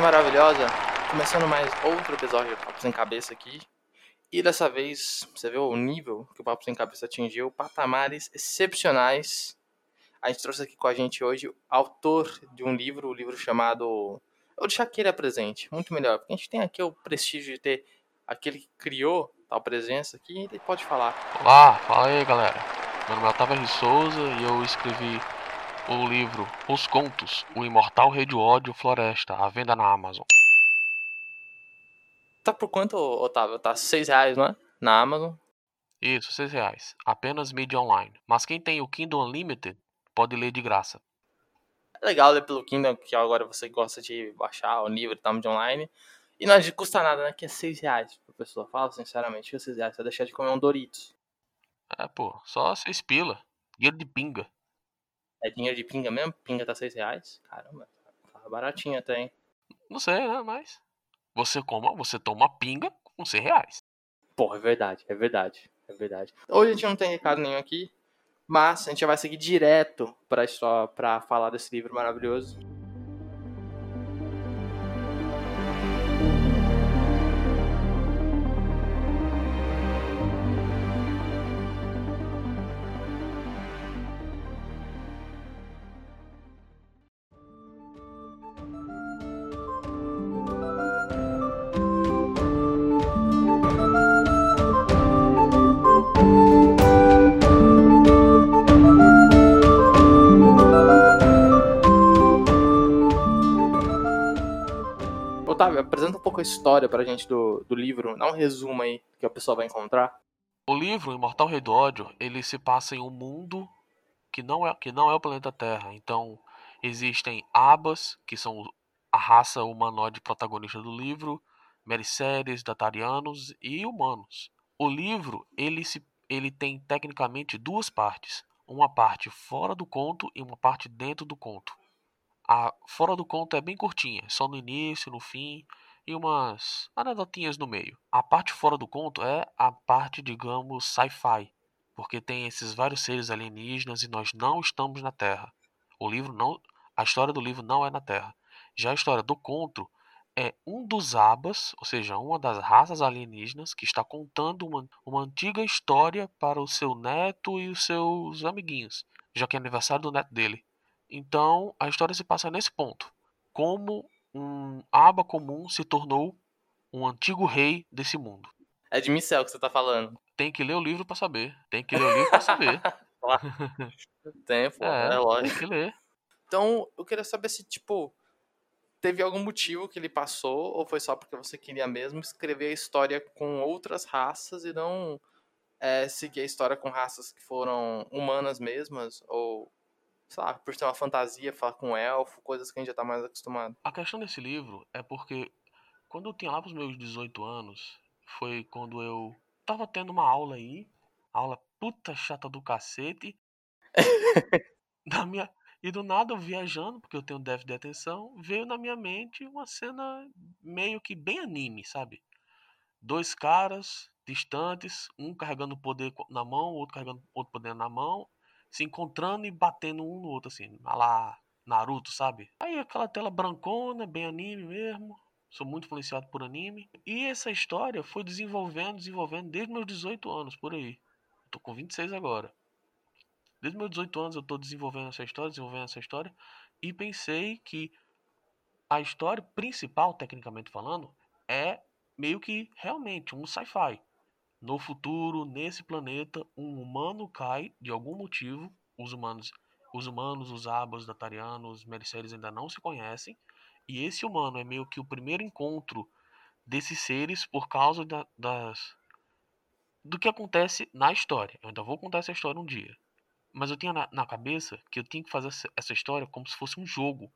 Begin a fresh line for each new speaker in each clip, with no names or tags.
coisa maravilhosa. Começando mais outro episódio do Papo Sem Cabeça aqui. E dessa vez, você vê o nível que o Papo Sem Cabeça atingiu, patamares excepcionais. A gente trouxe aqui com a gente hoje o autor de um livro, o um livro chamado. Eu deixar que ele apresente, muito melhor, porque a gente tem aqui o prestígio de ter aquele que criou tal presença aqui, ele pode falar.
Olá, fala aí galera. Meu nome é Otávio R. Souza e eu escrevi o livro Os Contos, O Imortal Rei do Ódio Floresta, à venda na Amazon.
Tá por quanto, Otávio? Tá seis reais, não é? Na Amazon.
Isso, seis reais. Apenas mídia online. Mas quem tem o Kindle Unlimited pode ler de graça.
É legal ler pelo Kindle, que agora você gosta de baixar o livro e tal, mídia online. E não custa nada, né? Que é seis reais pra pessoa. Fala sinceramente, que é seis reais. Você vai deixar de comer um Doritos.
É, pô, só seis pila. Dinheiro de pinga.
É dinheiro de pinga mesmo? Pinga tá 6 reais? Caramba, tá baratinho até, hein?
Não sei, né? Mas. Você coma, você toma pinga com 6 reais.
Porra, é verdade, é verdade, é verdade. Hoje a gente não tem recado nenhum aqui, mas a gente vai seguir direto pra, pra falar desse livro maravilhoso. Pouco a história pra gente do, do livro, dá um resumo aí que a pessoa vai encontrar.
O livro Imortal Rei do Ódio, ele se passa em um mundo que não é, que não é o planeta Terra. Então, existem Abas, que são a raça humanoide protagonista do livro, Mericéres, Datarianos e humanos. O livro, ele, se, ele tem tecnicamente duas partes. Uma parte fora do conto e uma parte dentro do conto. A fora do conto é bem curtinha, só no início, no fim e umas anedotinhas no meio. A parte fora do conto é a parte, digamos, sci-fi, porque tem esses vários seres alienígenas e nós não estamos na Terra. O livro não, a história do livro não é na Terra. Já a história do conto é um dos abas, ou seja, uma das raças alienígenas que está contando uma, uma antiga história para o seu neto e os seus amiguinhos, já que é aniversário do neto dele. Então, a história se passa nesse ponto. Como um aba comum se tornou um antigo rei desse mundo.
É de Micel que você tá falando.
Tem que ler o livro para saber. Tem que ler o livro para saber.
tem, pô, é, é lógico.
Tem que ler.
Então, eu queria saber se, tipo, teve algum motivo que ele passou ou foi só porque você queria mesmo escrever a história com outras raças e não é, seguir a história com raças que foram humanas mesmas ou sei lá, por ser uma fantasia, falar com um elfo, coisas que a gente já tá mais acostumado.
A questão desse livro é porque quando eu tinha lá pros meus 18 anos, foi quando eu tava tendo uma aula aí, aula puta chata do cacete. na minha e do nada eu viajando, porque eu tenho déficit de atenção, veio na minha mente uma cena meio que bem anime, sabe? Dois caras distantes, um carregando poder na mão, outro carregando outro poder na mão, se encontrando e batendo um no outro, assim, lá Naruto, sabe? Aí aquela tela brancona, bem anime mesmo. Sou muito influenciado por anime. E essa história foi desenvolvendo, desenvolvendo desde meus 18 anos, por aí. tô com 26 agora. Desde meus 18 anos eu tô desenvolvendo essa história, desenvolvendo essa história. E pensei que a história principal, tecnicamente falando, é meio que realmente um sci-fi. No futuro, nesse planeta, um humano cai de algum motivo. Os humanos, os humanos, os abas, datarianos, mercedes ainda não se conhecem. E esse humano é meio que o primeiro encontro desses seres por causa da, das do que acontece na história. Eu ainda vou contar essa história um dia. Mas eu tinha na, na cabeça que eu tinha que fazer essa história como se fosse um jogo.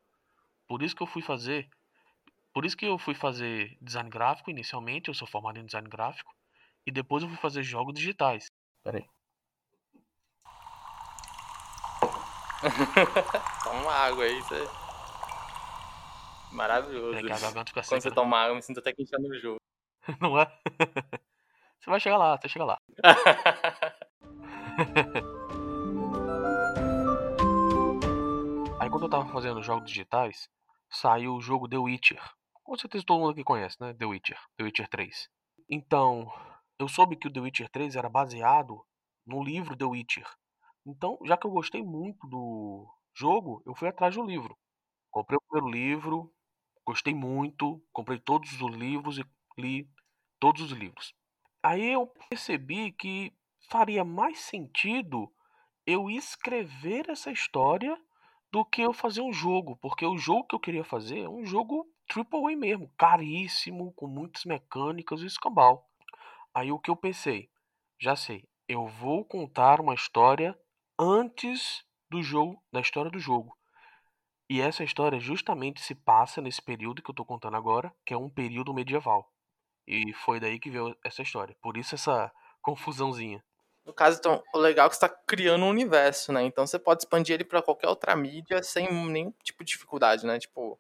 Por isso que eu fui fazer. Por isso que eu fui fazer design gráfico inicialmente. Eu sou formado em design gráfico. E depois eu fui fazer jogos digitais. Pera aí.
toma água aí, você. Maravilhoso. É
que a garganta fica
Quando você né? toma água, eu me sinto até que enchendo no jogo.
Não é? você vai chegar lá, você chega lá. Aí quando eu tava fazendo jogos digitais, saiu o jogo The Witcher. com certeza todo mundo aqui conhece, né? The Witcher, The Witcher 3. Então, eu soube que o The Witcher 3 era baseado no livro The Witcher. Então, já que eu gostei muito do jogo, eu fui atrás do livro. Comprei o primeiro livro, gostei muito, comprei todos os livros e li todos os livros. Aí eu percebi que faria mais sentido eu escrever essa história do que eu fazer um jogo, porque o jogo que eu queria fazer é um jogo triple A mesmo, caríssimo, com muitas mecânicas e escambau. Aí o que eu pensei? Já sei, eu vou contar uma história antes do jogo, da história do jogo. E essa história justamente se passa nesse período que eu tô contando agora, que é um período medieval. E foi daí que veio essa história. Por isso essa confusãozinha.
No caso, então, o legal é que você está criando um universo, né? Então você pode expandir ele para qualquer outra mídia sem nenhum tipo de dificuldade, né? Tipo,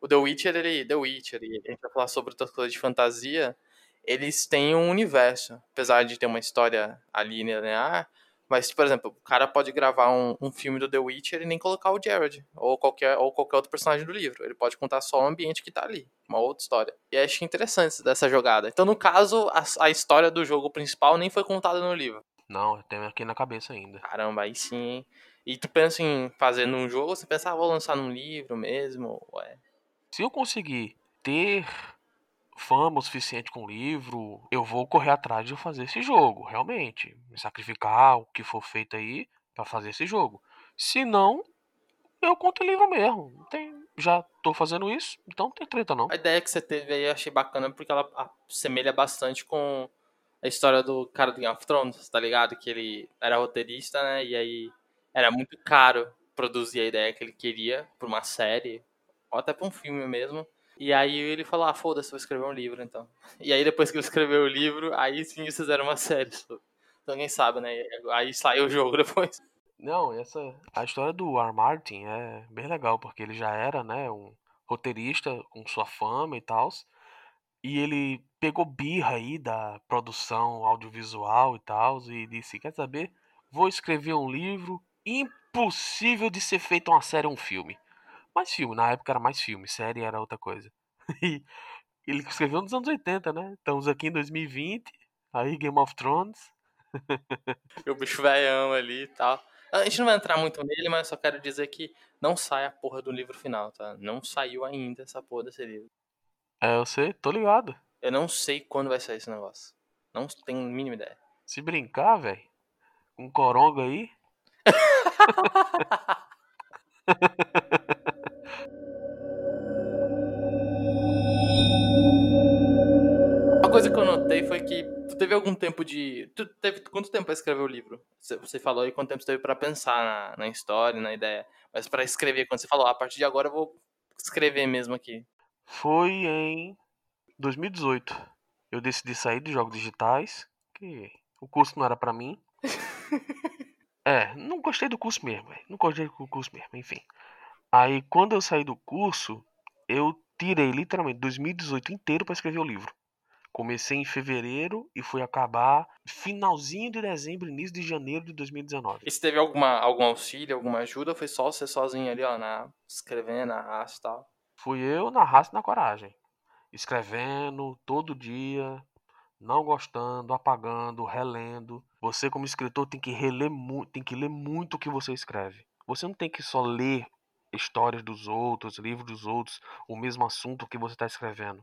o The Witcher, ele. The Witcher, e a gente vai falar sobre outras coisas de fantasia. Eles têm um universo. Apesar de ter uma história ali linear, mas, por exemplo, o cara pode gravar um, um, filme do The Witcher e nem colocar o Jared, ou qualquer, ou qualquer outro personagem do livro. Ele pode contar só o ambiente que tá ali, uma outra história. E acho interessante dessa jogada. Então, no caso, a, a história do jogo principal nem foi contada no livro.
Não, tem aqui na cabeça ainda.
Caramba, aí sim, hein? E tu pensa em fazer num jogo, você pensa, ah, vou lançar num livro mesmo? Ué.
Se eu conseguir ter fama o suficiente com o livro, eu vou correr atrás de fazer esse jogo, realmente. Me sacrificar o que for feito aí para fazer esse jogo. Se não, eu conto o livro mesmo. Tem, já tô fazendo isso, então não tem treta não.
A ideia que você teve aí eu achei bacana porque ela assemelha bastante com a história do cara do Game of Thrones, tá ligado? Que ele era roteirista, né? E aí era muito caro produzir a ideia que ele queria pra uma série, ou até pra um filme mesmo. E aí ele falou, ah, foda-se, vou escrever um livro então. E aí depois que ele escreveu o livro, aí sim eles fizeram uma série. Então quem sabe, né? Aí saiu o jogo depois.
Não, essa a história do R. Martin é bem legal, porque ele já era, né, um roteirista com sua fama e tal. E ele pegou birra aí da produção audiovisual e tal e disse: "Quer saber? Vou escrever um livro impossível de ser feito uma série ou um filme". Mais filme, na época era mais filme, série era outra coisa. E ele escreveu nos anos 80, né? Estamos aqui em 2020, aí Game of Thrones.
o bicho velhão ali e tal. A gente não vai entrar muito nele, mas só quero dizer que não sai a porra do livro final, tá? Não saiu ainda essa porra desse livro.
É, eu sei, tô ligado.
Eu não sei quando vai sair esse negócio. Não tenho a mínima ideia.
Se brincar, velho, com coronga aí.
coisa que eu notei foi que tu teve algum tempo de. Tu teve quanto tempo pra escrever o livro? Você falou aí quanto tempo você teve pra pensar na, na história, na ideia. Mas pra escrever, quando você falou, ah, a partir de agora eu vou escrever mesmo aqui.
Foi em 2018. Eu decidi sair de jogos digitais, que o curso não era para mim. é, não gostei do curso mesmo, não gostei do curso mesmo, enfim. Aí quando eu saí do curso, eu tirei literalmente 2018 inteiro para escrever o livro. Comecei em fevereiro e fui acabar finalzinho de dezembro, início de janeiro de 2019.
E você teve alguma, algum auxílio, alguma ajuda? Ou foi só você sozinho ali, ó, na, escrevendo, na raça e tal?
Fui eu na raça e na coragem. Escrevendo todo dia, não gostando, apagando, relendo. Você como escritor tem que reler tem que ler muito o que você escreve. Você não tem que só ler histórias dos outros, livros dos outros, o mesmo assunto que você está escrevendo.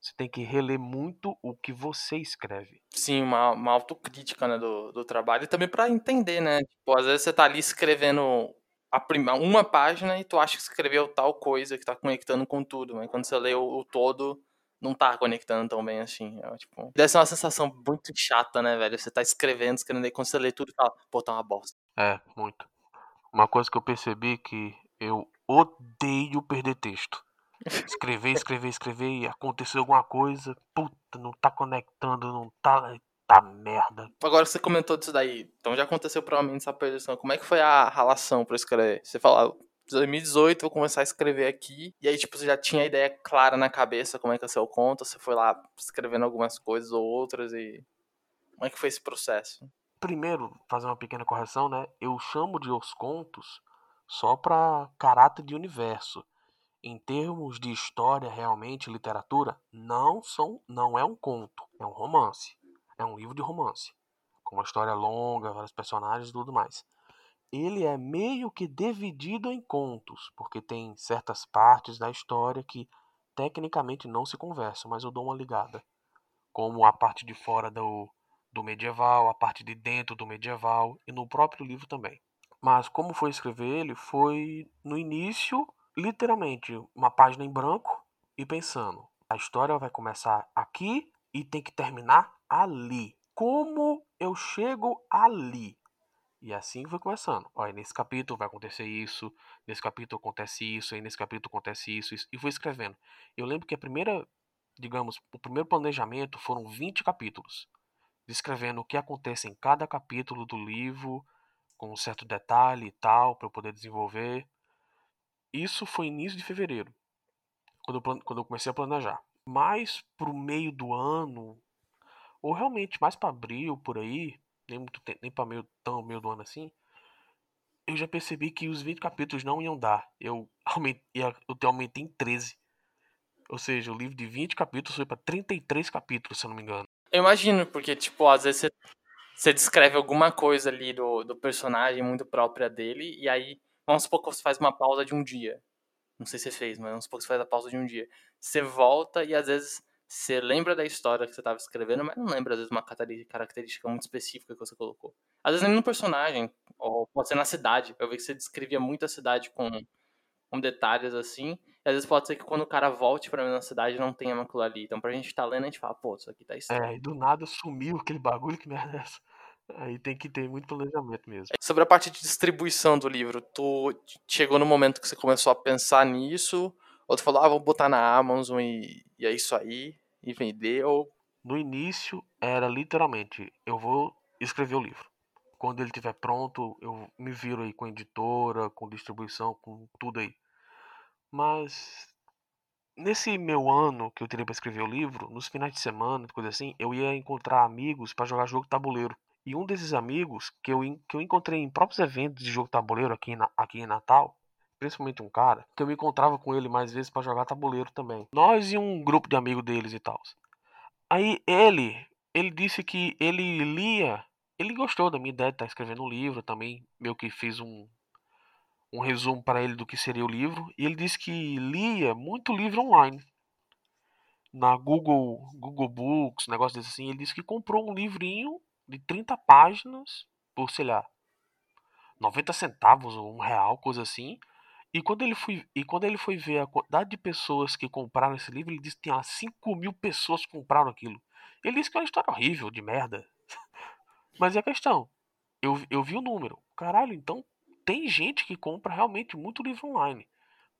Você tem que reler muito o que você escreve.
Sim, uma, uma autocrítica né, do, do trabalho e também para entender, né? Tipo, às vezes você tá ali escrevendo a prima, uma página e tu acha que escreveu tal coisa que tá conectando com tudo, mas quando você lê o, o todo, não tá conectando tão bem assim. É, tipo, deve ser uma sensação muito chata, né, velho? Você tá escrevendo, escrevendo, e quando você lê tudo, fala, pô, tá uma bosta.
É, muito. Uma coisa que eu percebi que eu odeio perder texto. Escrever, escrever, escrever e aconteceu alguma coisa, puta, não tá conectando, não tá. Tá merda.
Agora você comentou disso daí, então já aconteceu provavelmente essa perdição. Como é que foi a relação pra escrever? Você falou, 2018 vou começar a escrever aqui. E aí, tipo, você já tinha a ideia clara na cabeça como é que ia ser o conto? Você foi lá escrevendo algumas coisas ou outras e. Como é que foi esse processo?
Primeiro, fazer uma pequena correção, né? Eu chamo de os contos só para caráter de universo. Em termos de história, realmente, literatura, não são, não é um conto, é um romance. É um livro de romance, com uma história longa, vários personagens e tudo mais. Ele é meio que dividido em contos, porque tem certas partes da história que tecnicamente não se conversam, mas eu dou uma ligada. Como a parte de fora do, do medieval, a parte de dentro do medieval e no próprio livro também. Mas como foi escrever ele, foi no início literalmente uma página em branco e pensando, a história vai começar aqui e tem que terminar ali. Como eu chego ali? E assim foi começando. Olha, nesse capítulo vai acontecer isso, nesse capítulo acontece isso, aí nesse capítulo acontece isso, isso, e fui escrevendo. Eu lembro que a primeira, digamos, o primeiro planejamento foram 20 capítulos, descrevendo o que acontece em cada capítulo do livro, com um certo detalhe e tal, para eu poder desenvolver. Isso foi início de fevereiro, quando eu, quando eu comecei a planejar. Mais pro meio do ano, ou realmente mais para abril, por aí, nem, muito nem para meio, tão meio do ano assim, eu já percebi que os 20 capítulos não iam dar. Eu aumentei, eu aumentei em 13. Ou seja, o livro de 20 capítulos foi para 33 capítulos, se eu não me engano.
Eu imagino, porque, tipo, às vezes você, você descreve alguma coisa ali do, do personagem muito própria dele, e aí Vamos supor que você faz uma pausa de um dia. Não sei se você fez, mas vamos supor que você faz a pausa de um dia. Você volta e às vezes você lembra da história que você estava escrevendo, mas não lembra, às vezes, uma característica muito específica que você colocou. Às vezes nem no personagem, ou pode ser na cidade. Eu vi que você descrevia muito a cidade com, com detalhes assim. E às vezes pode ser que quando o cara volte pra mesma cidade não tenha aquilo ali. Então pra gente estar tá lendo, a gente fala, pô, isso aqui tá estranho.
É, e do nada sumiu aquele bagulho que merda é essa. Aí tem que ter muito planejamento mesmo.
Sobre a parte de distribuição do livro, tu chegou no momento que você começou a pensar nisso? Ou tu falou, ah, vou botar na Amazon e, e é isso aí, e vender? Ou...
No início era literalmente, eu vou escrever o livro. Quando ele estiver pronto, eu me viro aí com editora, com distribuição, com tudo aí. Mas nesse meu ano que eu teria para escrever o livro, nos finais de semana, coisa assim, eu ia encontrar amigos para jogar jogo tabuleiro. E um desses amigos que eu, que eu encontrei em próprios eventos de jogo tabuleiro aqui, na, aqui em Natal, principalmente um cara, que eu me encontrava com ele mais vezes para jogar tabuleiro também. Nós e um grupo de amigos deles e tal. Aí ele, ele disse que ele lia, ele gostou da minha ideia de estar tá escrevendo um livro também, meio que fiz um, um resumo para ele do que seria o livro, e ele disse que lia muito livro online. Na Google, Google Books, negócio desse assim, ele disse que comprou um livrinho de 30 páginas por, sei lá, 90 centavos ou um real, coisa assim. E quando ele foi, e quando ele foi ver a quantidade de pessoas que compraram esse livro, ele disse que tinha 5 mil pessoas compraram aquilo. Ele disse que é uma história horrível, de merda. Mas é a questão. Eu, eu vi o número. Caralho, então tem gente que compra realmente muito livro online.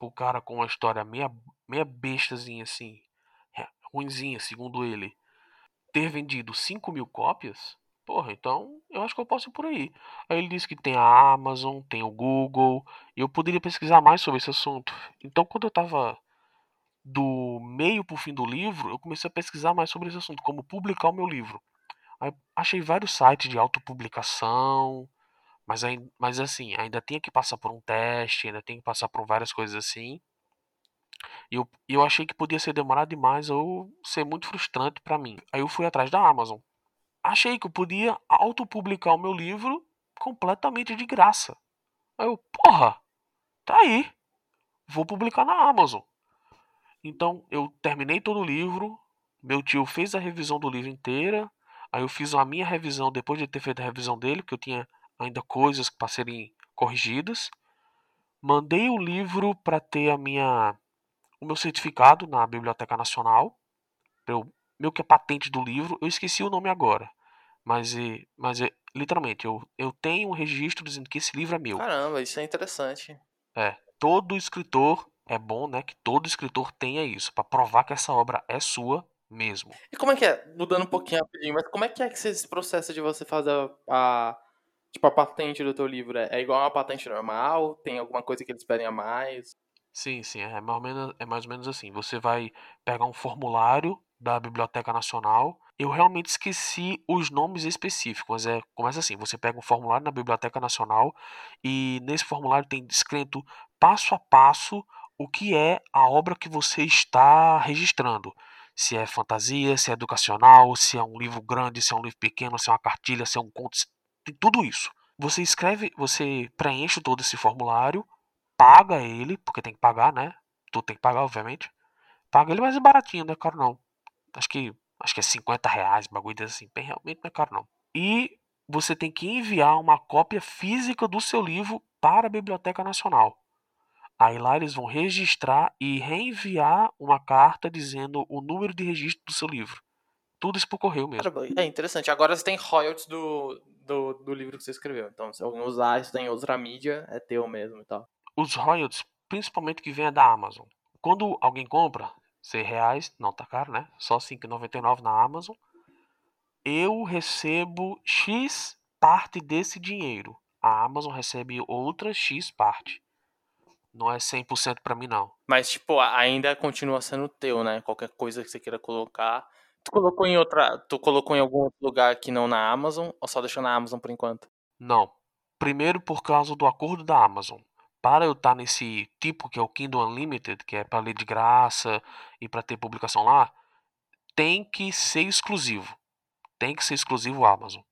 O cara com uma história meia, meia bestazinha assim, ruinzinha, segundo ele, ter vendido 5 mil cópias, Porra, então eu acho que eu posso ir por aí. Aí ele disse que tem a Amazon, tem o Google, e eu poderia pesquisar mais sobre esse assunto. Então, quando eu tava do meio pro fim do livro, eu comecei a pesquisar mais sobre esse assunto, como publicar o meu livro. Aí achei vários sites de autopublicação, mas, aí, mas assim, ainda tinha que passar por um teste, ainda tem que passar por várias coisas assim. E eu, eu achei que podia ser demorado demais ou ser muito frustrante para mim. Aí eu fui atrás da Amazon achei que eu podia autopublicar o meu livro completamente de graça. Aí eu, porra, tá aí. Vou publicar na Amazon. Então eu terminei todo o livro. Meu tio fez a revisão do livro inteira. Aí eu fiz a minha revisão depois de ter feito a revisão dele, porque eu tinha ainda coisas para serem corrigidas. Mandei o livro para ter a minha o meu certificado na Biblioteca Nacional, eu, meu que é patente do livro. Eu esqueci o nome agora. Mas, mas literalmente, eu, eu tenho um registro dizendo que esse livro é meu.
Caramba, isso é interessante.
É. Todo escritor, é bom, né, que todo escritor tenha isso, para provar que essa obra é sua mesmo.
E como é que é? Mudando um pouquinho rapidinho, mas como é que é que esse processo de você fazer a, a tipo, a patente do teu livro? É, é igual a uma patente normal? Tem alguma coisa que eles pedem a mais?
Sim, sim, é mais, ou menos, é mais ou menos assim. Você vai pegar um formulário da Biblioteca Nacional. Eu realmente esqueci os nomes específicos, mas é, começa assim: você pega um formulário na Biblioteca Nacional e nesse formulário tem descrito passo a passo o que é a obra que você está registrando. Se é fantasia, se é educacional, se é um livro grande, se é um livro pequeno, se é uma cartilha, se é um conto, tem tudo isso. Você escreve, você preenche todo esse formulário, paga ele, porque tem que pagar, né? Tu tem que pagar, obviamente. Paga ele, mas é baratinho, não é caro não. Acho que, acho que é 50 reais, bagulho assim. Bem, realmente não é caro não. E você tem que enviar uma cópia física do seu livro para a Biblioteca Nacional. Aí lá eles vão registrar e reenviar uma carta dizendo o número de registro do seu livro. Tudo isso por correio mesmo.
É interessante. Agora você tem royalties do, do, do livro que você escreveu. Então, se alguém usar isso em outra mídia, é teu mesmo e tal.
Os royalties, principalmente que vem da Amazon. Quando alguém compra, 100 reais, não tá caro, né? Só 5,99 na Amazon eu recebo X parte desse dinheiro. A Amazon recebe outra X parte. Não é 100% para mim, não.
Mas, tipo, ainda continua sendo teu, né? Qualquer coisa que você queira colocar. Tu colocou em outra. Tu colocou em algum outro lugar que não na Amazon ou só deixou na Amazon por enquanto?
Não. Primeiro por causa do acordo da Amazon. Para eu estar nesse tipo que é o Kindle Unlimited, que é para ler de graça e para ter publicação lá, tem que ser exclusivo tem que ser exclusivo Amazon.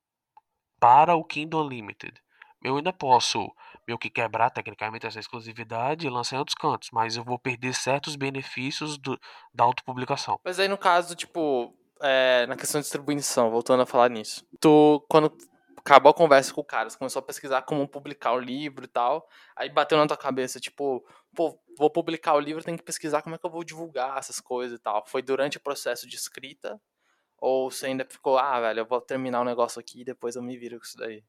Para o Kindle Unlimited. Eu ainda posso meio que quebrar tecnicamente essa exclusividade e lançar em outros cantos, mas eu vou perder certos benefícios do, da autopublicação.
Mas aí no caso, tipo, é, na questão de distribuição, voltando a falar nisso, tu, quando acabou a conversa com o cara, você começou a pesquisar como publicar o livro e tal, aí bateu na tua cabeça, tipo, pô, vou publicar o livro, tem que pesquisar como é que eu vou divulgar essas coisas e tal. Foi durante o processo de escrita ou você ainda ficou, ah, velho, eu vou terminar o um negócio aqui e depois eu me viro com isso daí?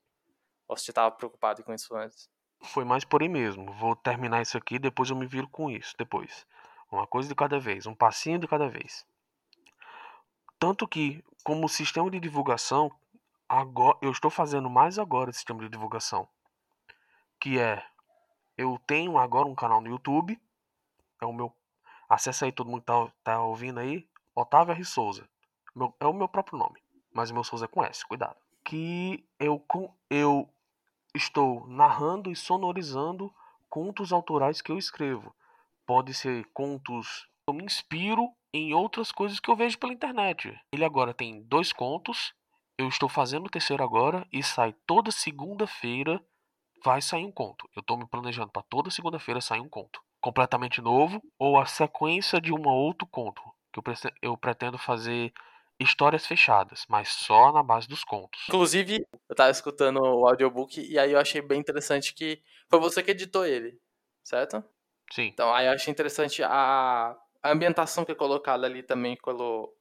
Ou você tava preocupado com isso antes?
Foi mais por aí mesmo. Vou terminar isso aqui depois eu me viro com isso depois. Uma coisa de cada vez, um passinho de cada vez. Tanto que, como sistema de divulgação, agora eu estou fazendo mais agora esse sistema de divulgação. Que é, eu tenho agora um canal no YouTube. É o meu. Acessa aí, todo mundo tá, tá ouvindo aí. Otávio R. Souza. Meu, é o meu próprio nome, mas o meu Souza é com S, cuidado. Que eu, eu estou narrando e sonorizando contos autorais que eu escrevo. Pode ser contos. Eu me inspiro em outras coisas que eu vejo pela internet. Ele agora tem dois contos. Eu estou fazendo o terceiro agora e sai toda segunda-feira. Vai sair um conto. Eu estou me planejando para toda segunda-feira sair um conto. Completamente novo ou a sequência de um outro conto. Que eu pretendo fazer histórias fechadas, mas só na base dos contos.
Inclusive, eu tava escutando o audiobook e aí eu achei bem interessante que foi você que editou ele, certo?
Sim.
Então, aí eu achei interessante a, a ambientação que é colocada ali também pelo.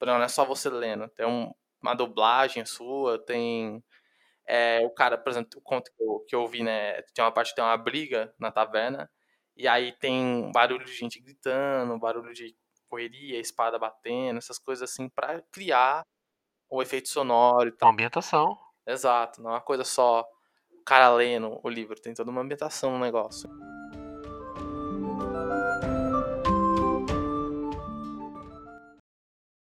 Não é só você lendo, tem um, uma dublagem sua, tem. É, o cara, por exemplo, o conto que eu, que eu vi, né? Tem uma parte que tem uma briga na taverna, e aí tem barulho de gente gritando, barulho de correria, espada batendo, essas coisas assim, para criar o efeito sonoro e tal.
Uma ambientação.
Exato, não é uma coisa só o cara lendo o livro, tem toda uma ambientação no negócio.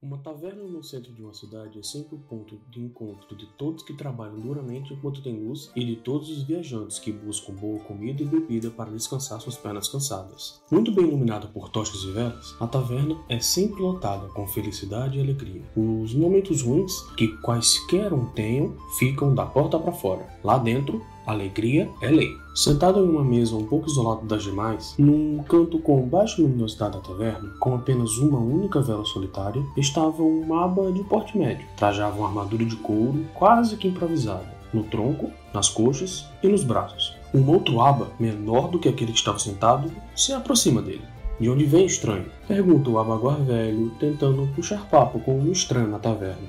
Uma taverna no centro de uma cidade é sempre o ponto de encontro de todos que trabalham duramente enquanto tem luz e de todos os viajantes que buscam boa comida e bebida para descansar suas pernas cansadas. Muito bem iluminada por tochas e velas, a taverna é sempre lotada com felicidade e alegria. Os momentos ruins, que quaisquer um tenham, ficam da porta para fora. Lá dentro, Alegria é lei. Sentado em uma mesa um pouco isolado das demais, num canto com baixa luminosidade da taverna, com apenas uma única vela solitária, estava um maba de porte médio. Trajava uma armadura de couro quase que improvisada, no tronco, nas coxas e nos braços. Um outro aba, menor do que aquele que estava sentado, se aproxima dele. De onde vem estranho? Pergunta o abaguar velho, tentando puxar papo com um estranho na taverna.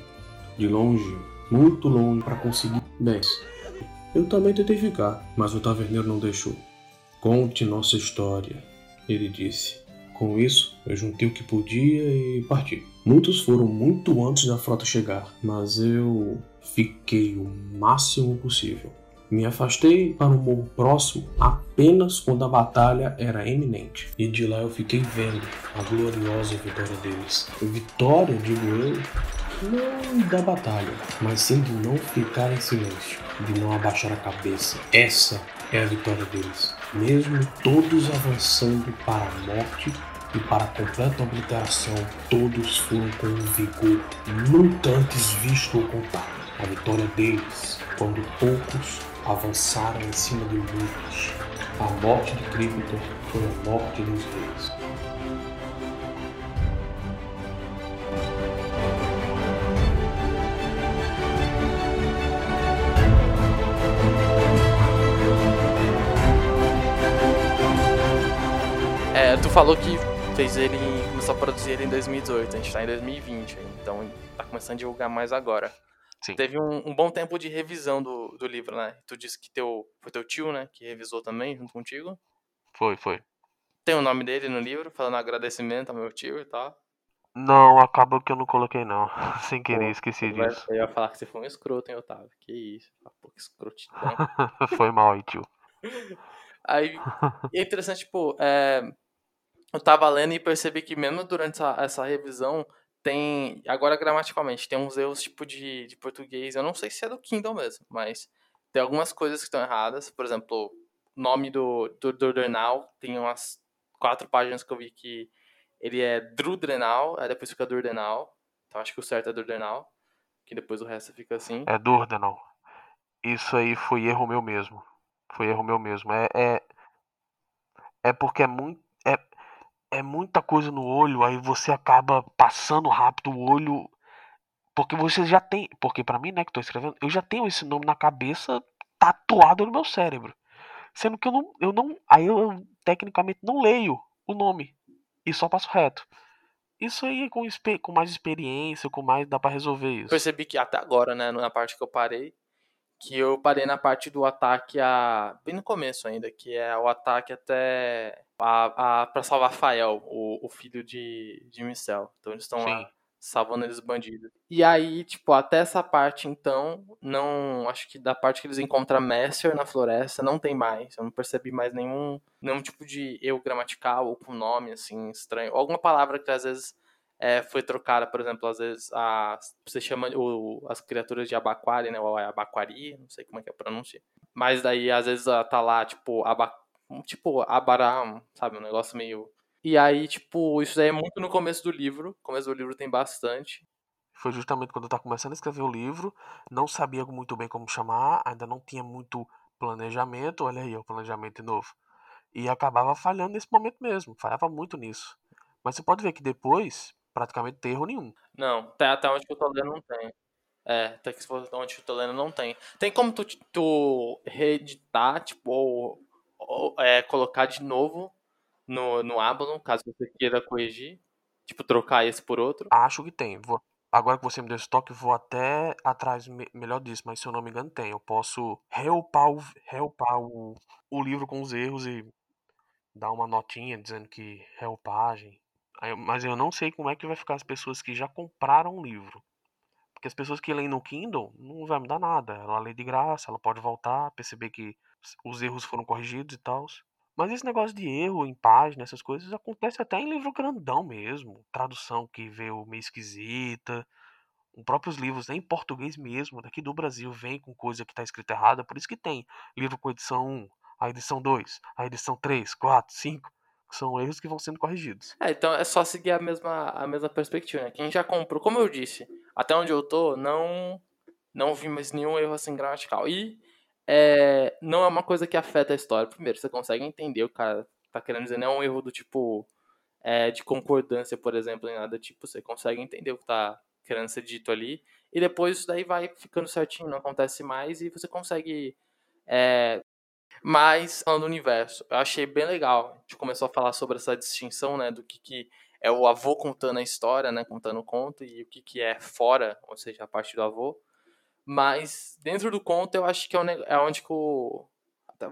De longe, muito longe para conseguir. Desce. Eu também tentei ficar, mas o taverneiro não deixou. Conte nossa história, ele disse. Com isso, eu juntei o que podia e parti. Muitos foram muito antes da frota chegar, mas eu fiquei o máximo possível. Me afastei para um morro próximo apenas quando a batalha era eminente. E de lá eu fiquei vendo a gloriosa vitória deles. Vitória, digo eu, não da batalha, mas sim de não ficar em silêncio, de não abaixar a cabeça. Essa é a vitória deles. Mesmo todos avançando para a morte e para a completa obliteração, todos foram com um vigor nunca antes visto ou contado. A vitória deles, quando poucos avançaram em cima de muitos. A morte de Crípito foi a morte dos reis.
É, tu falou que fez ele, começou a produzir ele em 2018, a gente tá em 2020, então tá começando a divulgar mais agora.
Sim.
Teve um, um bom tempo de revisão do, do livro, né? Tu disse que teu, foi teu tio, né, que revisou também junto contigo.
Foi, foi.
Tem o nome dele no livro, falando agradecimento ao meu tio e tal.
Não, acabou que eu não coloquei não. Sem querer,
Pô,
esqueci
Vai-
disso.
Eu ia falar que você foi um escroto, hein, Otávio? Que isso, ah, pô, que escrotidão.
foi mal aí, tio.
Aí, é interessante, tipo, é, eu tava lendo e percebi que mesmo durante essa, essa revisão, tem, agora gramaticalmente, tem uns erros, tipo, de, de português, eu não sei se é do Kindle mesmo, mas tem algumas coisas que estão erradas, por exemplo, nome do, do, do Drenal, tem umas quatro páginas que eu vi que ele é Drudrenal, aí depois fica Durdenal, então acho que o certo é Durdenal, que depois o resto fica assim.
É não. Isso aí foi erro meu mesmo. Foi erro meu mesmo. É, é, é porque é muito. É, muita coisa no olho, aí você acaba passando rápido o olho. Porque você já tem. Porque pra mim, né, que tô escrevendo, eu já tenho esse nome na cabeça tatuado no meu cérebro. Sendo que eu não. Eu não aí eu tecnicamente não leio o nome. E só passo reto. Isso aí com, com mais experiência, com mais. dá pra resolver isso.
percebi que até agora, né, na parte que eu parei, que eu parei na parte do ataque a. bem no começo ainda, que é o ataque até. A, a, pra salvar Fael, o, o filho de, de Micel. Então eles estão lá salvando eles bandidos. E aí, tipo, até essa parte então, não. Acho que da parte que eles encontram Messer na floresta, não tem mais. Eu não percebi mais nenhum, nenhum tipo de erro gramatical ou com nome, assim, estranho. Ou alguma palavra que às vezes é, foi trocada, por exemplo, às vezes a, você chama o, as criaturas de abaquari, né? Ou é abaquari, não sei como é que é a pronúncia. Mas daí, às vezes, ela tá lá, tipo, aba, tipo abaram, sabe? Um negócio meio. E aí, tipo, isso daí é muito no começo do livro. No começo do livro tem bastante.
Foi justamente quando eu estava começando a escrever o livro, não sabia muito bem como chamar, ainda não tinha muito planejamento, olha aí, o planejamento de novo. E acabava falhando nesse momento mesmo, falhava muito nisso. Mas você pode ver que depois, praticamente tem erro nenhum.
Não, até, até onde eu tô lendo não tem. É, até que onde eu tô lendo não tem. Tem como tu, tu reeditar, tipo, ou, é, colocar de novo no, no Avalon, caso você queira corrigir. Tipo, trocar esse por outro.
Acho que tem. Vou- Agora que você me deu esse toque, vou até atrás me- melhor disso, mas se eu não me engano tem. Eu posso reupar o, o, o livro com os erros e dar uma notinha dizendo que reupagem. Mas eu não sei como é que vai ficar as pessoas que já compraram o livro. Porque as pessoas que leem no Kindle não vai mudar nada. Ela lê de graça, ela pode voltar, perceber que os erros foram corrigidos e tal. Mas esse negócio de erro em página, essas coisas, acontece até em livro grandão mesmo. Tradução que veio meio esquisita. Os próprios livros, em português mesmo, daqui do Brasil, vem com coisa que está escrita errada. Por isso que tem livro com edição 1, a edição 2, a edição 3, 4, 5. Que são erros que vão sendo corrigidos.
É, então é só seguir a mesma, a mesma perspectiva, né? Quem já comprou, como eu disse, até onde eu tô, não, não vi mais nenhum erro assim gramatical. E é, não é uma coisa que afeta a história. Primeiro, você consegue entender o cara tá querendo dizer, não é um erro do tipo é, de concordância, por exemplo, nem nada tipo. Você consegue entender o que tá querendo ser dito ali. E depois isso daí vai ficando certinho, não acontece mais e você consegue. É, mas, falando do universo, eu achei bem legal. A gente começou a falar sobre essa distinção, né, do que, que é o avô contando a história, né, contando o conto, e o que, que é fora, ou seja, a parte do avô. Mas, dentro do conto, eu acho que é, é onde que o...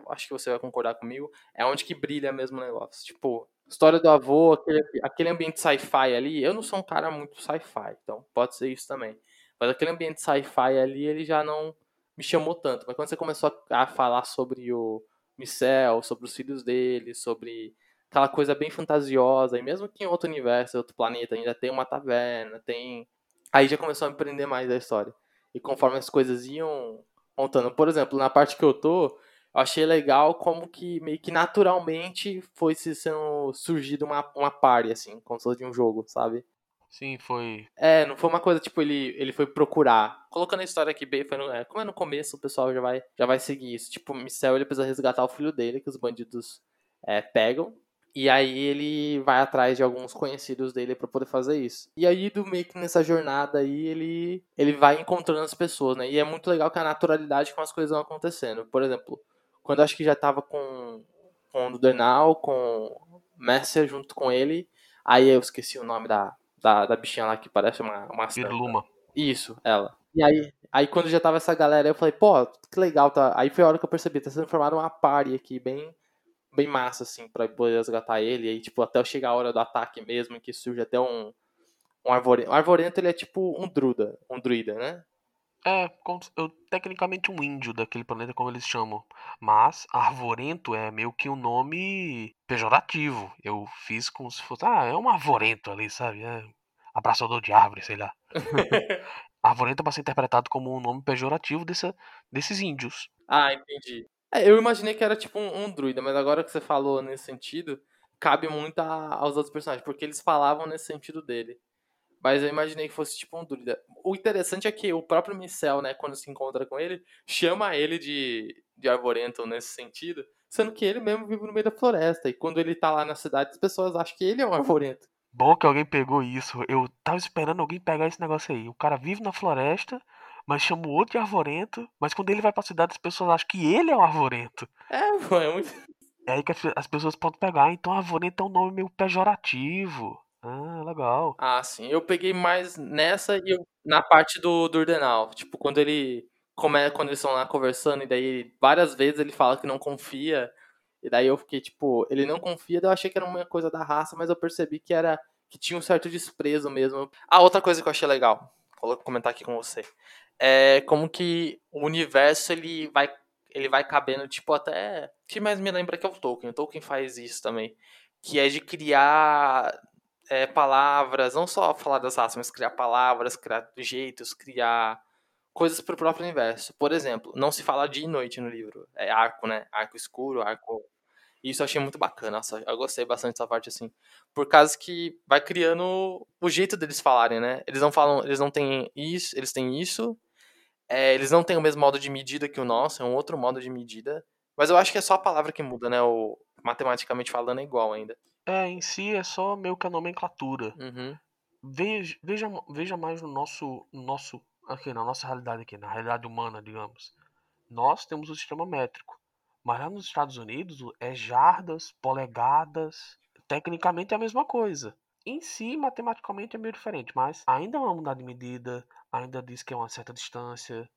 acho que você vai concordar comigo, é onde que brilha mesmo o negócio. Tipo, história do avô, aquele, aquele ambiente sci-fi ali, eu não sou um cara muito sci-fi, então pode ser isso também. Mas aquele ambiente sci-fi ali, ele já não me chamou tanto. Mas quando você começou a, falar sobre o Micel, sobre os filhos dele, sobre aquela coisa bem fantasiosa, e mesmo que em outro universo, outro planeta, ainda tem uma taverna, tem. Aí já começou a me prender mais a história. E conforme as coisas iam montando, por exemplo, na parte que eu tô, eu achei legal como que meio que naturalmente foi se sendo surgido uma, uma party, assim, como se fosse de um jogo, sabe?
Sim, foi.
É, não foi uma coisa tipo ele, ele foi procurar. Colocando a história aqui bem, foi no, é, como é no começo, o pessoal já vai, já vai seguir isso. Tipo, o Micel ele precisa resgatar o filho dele, que os bandidos é, pegam. E aí ele vai atrás de alguns conhecidos dele para poder fazer isso. E aí, do meio que nessa jornada aí, ele, ele vai encontrando as pessoas, né? E é muito legal que a naturalidade com as coisas vão acontecendo. Por exemplo, quando eu acho que já tava com, com o Dernal, com Messer junto com ele, aí eu esqueci o nome da, da, da bichinha lá que parece uma, uma
Virluma.
Isso, ela. E aí, aí quando já tava essa galera, eu falei, pô, que legal, tá. Aí foi a hora que eu percebi, tá sendo formada uma party aqui, bem, bem massa, assim, pra poder resgatar ele. E aí, tipo, até chegar a hora do ataque mesmo, que surge até um. Um arvorento. O arvorento ele é tipo um druida, um druida, né?
É, eu, tecnicamente um índio daquele planeta, como eles chamam. Mas arvorento é meio que um nome pejorativo. Eu fiz como se fosse. Ah, é um arvorento ali, sabe? É abraçador de árvore, sei lá. arvorento é pra ser interpretado como um nome pejorativo desse, desses índios.
Ah, entendi. É, eu imaginei que era tipo um, um, druida, mas agora que você falou nesse sentido, cabe muito a, aos outros personagens, porque eles falavam nesse sentido dele. Mas eu imaginei que fosse tipo um druida. O interessante é que o próprio Micel, né, quando se encontra com ele, chama ele de, de Arboretum nesse sentido, sendo que ele mesmo vive no meio da floresta. E quando ele tá lá na cidade, as pessoas acham que ele é um Arboretum.
Bom que alguém pegou isso. Eu tava esperando alguém pegar esse negócio aí. O cara vive na floresta, mas chama o outro de arvorento. Mas quando ele vai pra cidade, as pessoas acham que ele é um arvorento.
É, pô, é muito.
É aí que as pessoas podem pegar. Então arvorento é um nome meio pejorativo. Ah, legal.
Ah, sim. Eu peguei mais nessa e eu, na parte do, do Urdenal. Tipo, quando ele. Como é, quando eles estão lá conversando, e daí várias vezes ele fala que não confia. E daí eu fiquei, tipo, ele não confia, daí eu achei que era uma coisa da raça, mas eu percebi que era. que tinha um certo desprezo mesmo. Ah, outra coisa que eu achei legal, vou comentar aqui com você. É como que o universo ele vai. Ele vai cabendo, tipo, até. O que mais me lembra que é o Tolkien. O Tolkien faz isso também. Que é de criar é, palavras, não só falar das raças, mas criar palavras, criar jeitos, criar coisas para o próprio universo. Por exemplo, não se fala dia e noite no livro. É arco, né? Arco escuro, arco. Isso eu achei muito bacana. Nossa, eu gostei bastante dessa parte assim. Por causa que vai criando o jeito deles falarem, né? Eles não falam, eles não têm isso, eles têm isso. É, eles não têm o mesmo modo de medida que o nosso, é um outro modo de medida. Mas eu acho que é só a palavra que muda, né? O, matematicamente falando é igual ainda.
É, em si é só meio que a nomenclatura.
Uhum.
Veja, veja, veja mais no nosso, nosso, aqui, na nossa realidade aqui, na realidade humana, digamos. Nós temos o sistema métrico. Mas lá nos Estados Unidos é jardas, polegadas. Tecnicamente é a mesma coisa. Em si, matematicamente é meio diferente, mas ainda é uma unidade de medida, ainda diz que é uma certa distância,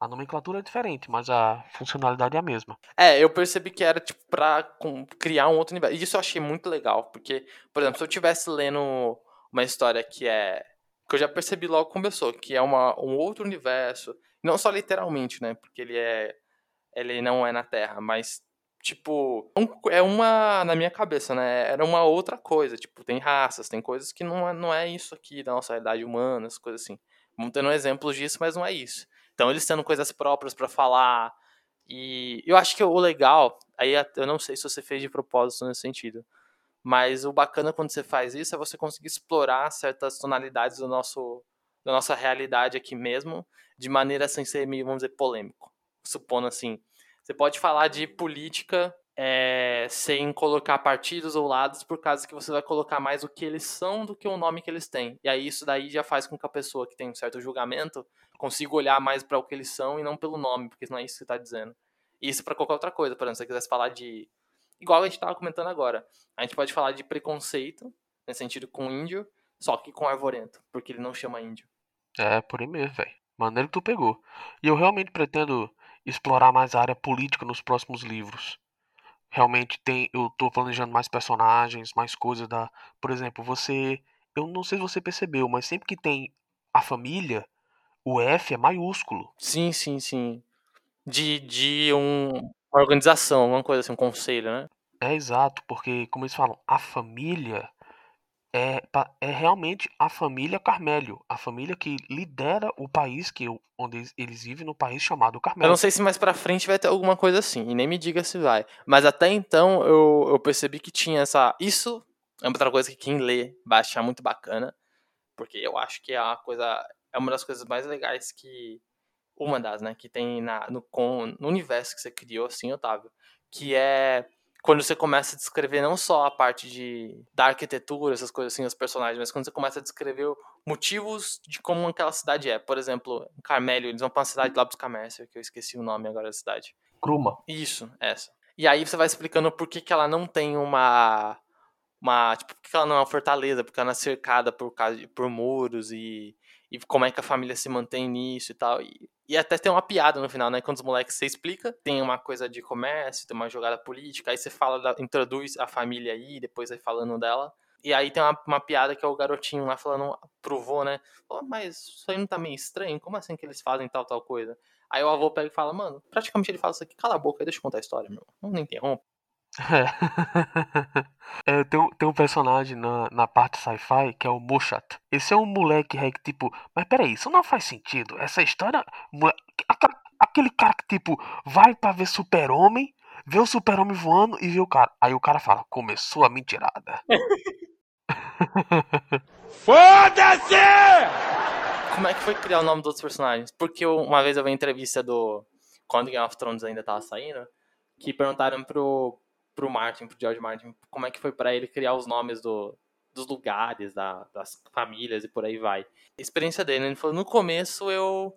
a nomenclatura é diferente, mas a funcionalidade é a mesma.
É, eu percebi que era tipo pra criar um outro universo. E isso eu achei muito legal, porque, por exemplo, se eu estivesse lendo uma história que é. que eu já percebi logo começou, que é uma, um outro universo. Não só literalmente, né? Porque ele é. Ele não é na Terra, mas tipo, é uma, na minha cabeça, né, era uma outra coisa, tipo, tem raças, tem coisas que não é, não é isso aqui da nossa realidade humana, as coisas assim. Vamos tendo exemplos disso, mas não é isso. Então eles tendo coisas próprias para falar. E eu acho que o legal, aí eu não sei se você fez de propósito nesse sentido, mas o bacana quando você faz isso é você conseguir explorar certas tonalidades do nosso, da nossa realidade aqui mesmo, de maneira sem ser meio, vamos dizer, polêmico. Supondo assim, você pode falar de política é, sem colocar partidos ou lados, por causa que você vai colocar mais o que eles são do que o nome que eles têm. E aí isso daí já faz com que a pessoa que tem um certo julgamento consiga olhar mais para o que eles são e não pelo nome, porque não é isso que você está dizendo. E isso para qualquer outra coisa, por exemplo, se você quisesse falar de. Igual a gente estava comentando agora, a gente pode falar de preconceito, nesse sentido com índio, só que com arvorento, porque ele não chama índio.
É, por aí mesmo, velho. Maneiro que tu pegou. E eu realmente pretendo explorar mais a área política nos próximos livros. Realmente tem, eu tô planejando mais personagens, mais coisas da, por exemplo, você, eu não sei se você percebeu, mas sempre que tem a família, o F é maiúsculo.
Sim, sim, sim. De, de um, uma organização, alguma coisa assim, um conselho, né?
É exato, porque, como eles falam, a família é, é realmente a família Carmélio, a família que lidera o país que onde eles vivem no país chamado Carmélio.
Eu não sei se mais para frente vai ter alguma coisa assim, e nem me diga se vai. Mas até então eu, eu percebi que tinha essa. Isso é outra coisa que quem lê vai achar muito bacana, porque eu acho que é uma coisa. É uma das coisas mais legais que. Uma das, né? Que tem na, no, com, no universo que você criou, assim, Otávio. Que é quando você começa a descrever não só a parte de, da arquitetura, essas coisas assim, os personagens, mas quando você começa a descrever motivos de como aquela cidade é. Por exemplo, em Carmélio, eles vão pra uma cidade lá buscar Mercer, que eu esqueci o nome agora da cidade.
Kruma.
Isso, essa. E aí você vai explicando por que, que ela não tem uma. uma tipo, por que ela não é uma fortaleza, porque ela é cercada por, por muros e, e como é que a família se mantém nisso e tal. E e até tem uma piada no final, né? Quando os moleques você explica, tem uma coisa de comércio, tem uma jogada política, aí você fala, da, introduz a família aí, depois vai falando dela. E aí tem uma, uma piada que é o garotinho lá falando pro vô, né? Oh, mas isso aí não tá meio estranho? Como assim que eles fazem tal, tal coisa? Aí o avô pega e fala, mano, praticamente ele fala isso aqui, cala a boca, deixa eu contar a história, meu. Não me interrompa.
É. é, tem, um, tem um personagem na, na parte sci-fi que é o Mushat. Esse é um moleque é, que, tipo, mas peraí, isso não faz sentido. Essa história. Aquele cara que, tipo, vai pra ver Super-Homem, vê o Super-Homem voando e vê o cara. Aí o cara fala: começou a mentirada.
Foda-se! Como é que foi criar o nome dos outros personagens? Porque eu, uma vez eu vi entrevista do. Quando Game of Thrones ainda tava saindo, que perguntaram pro, pro Martin, pro George Martin, como é que foi para ele criar os nomes do, dos lugares, da, das famílias e por aí vai. A experiência dele, ele falou, no começo eu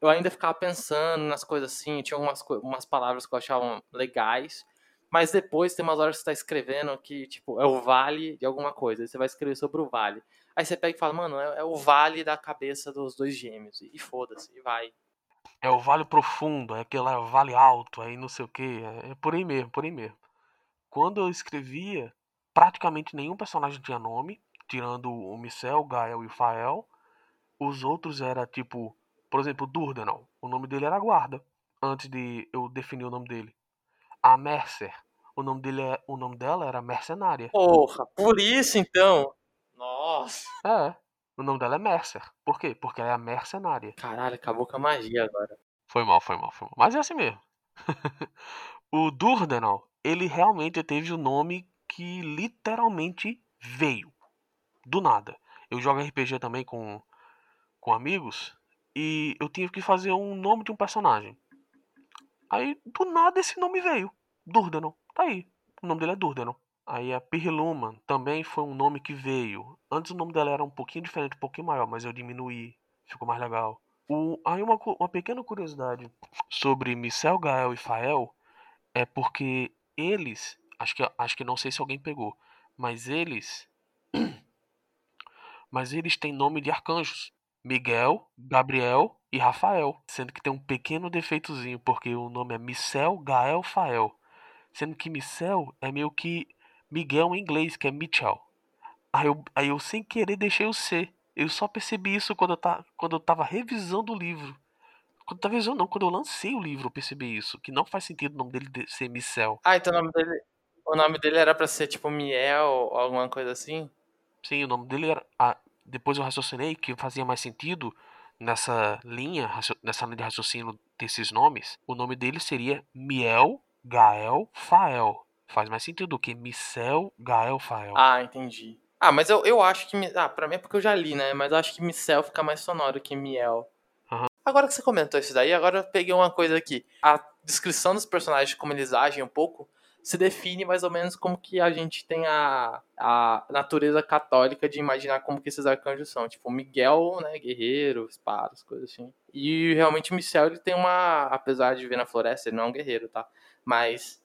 eu ainda ficava pensando nas coisas assim, tinha algumas umas palavras que eu achava legais, mas depois tem umas horas que você tá escrevendo que, tipo, é o vale de alguma coisa, aí você vai escrever sobre o vale. Aí você pega e fala, mano, é, é o vale da cabeça dos dois gêmeos, e, e foda-se, e vai.
É o vale profundo, é aquele vale alto, aí não sei o que, é, é por aí mesmo, por aí mesmo. Quando eu escrevia, praticamente nenhum personagem tinha nome, tirando o Micel, o Gael e o Fael. Os outros era tipo, por exemplo, o Durdenal. O nome dele era Guarda, antes de eu definir o nome dele. A Mercer, o nome, dele é, o nome dela era Mercenária.
Porra, por isso então. Nossa.
É, o nome dela é Mercer. Por quê? Porque ela é a mercenária.
Caralho, acabou com a magia agora.
Foi mal, foi mal, foi mal. Mas é assim mesmo. o Durdenal, ele realmente teve o nome que literalmente veio. Do nada. Eu jogo RPG também com, com amigos e eu tive que fazer um nome de um personagem. Aí, do nada, esse nome veio. Durdenal. Tá aí. O nome dele é Durdenal. Aí a Pirluman também foi um nome que veio. Antes o nome dela era um pouquinho diferente, um pouquinho maior, mas eu diminuí. Ficou mais legal. O, aí uma, uma pequena curiosidade sobre Michel, Gael e Fael é porque eles, acho que, acho que não sei se alguém pegou, mas eles, mas eles têm nome de arcanjos. Miguel, Gabriel e Rafael, sendo que tem um pequeno defeitozinho, porque o nome é Michel, Gael, Fael, sendo que Michel é meio que Miguel em inglês, que é Mitchell. Aí eu, aí eu sem querer deixei o C. Eu só percebi isso quando eu, quando eu tava revisando o livro. Quando tava revisando, não, quando eu lancei o livro, eu percebi isso. Que não faz sentido o nome dele ser Michel.
Ah, então o nome dele. O nome dele era pra ser tipo Miel ou alguma coisa assim?
Sim, o nome dele era. Ah, depois eu raciocinei que fazia mais sentido nessa linha, nessa linha de raciocínio desses nomes. O nome dele seria Miel Gael Fael. Faz mais sentido do que Micel Gael Fael.
Ah, entendi. Ah, mas eu, eu acho que. Ah, pra mim é porque eu já li, né? Mas eu acho que Micel fica mais sonoro que Miel. Agora que você comentou isso daí, agora eu peguei uma coisa aqui. A descrição dos personagens, como eles agem um pouco, se define mais ou menos como que a gente tem a, a natureza católica de imaginar como que esses arcanjos são. Tipo, Miguel, né, guerreiro, espadas, coisas assim. E realmente o Micel, ele tem uma... Apesar de viver na floresta, ele não é um guerreiro, tá? Mas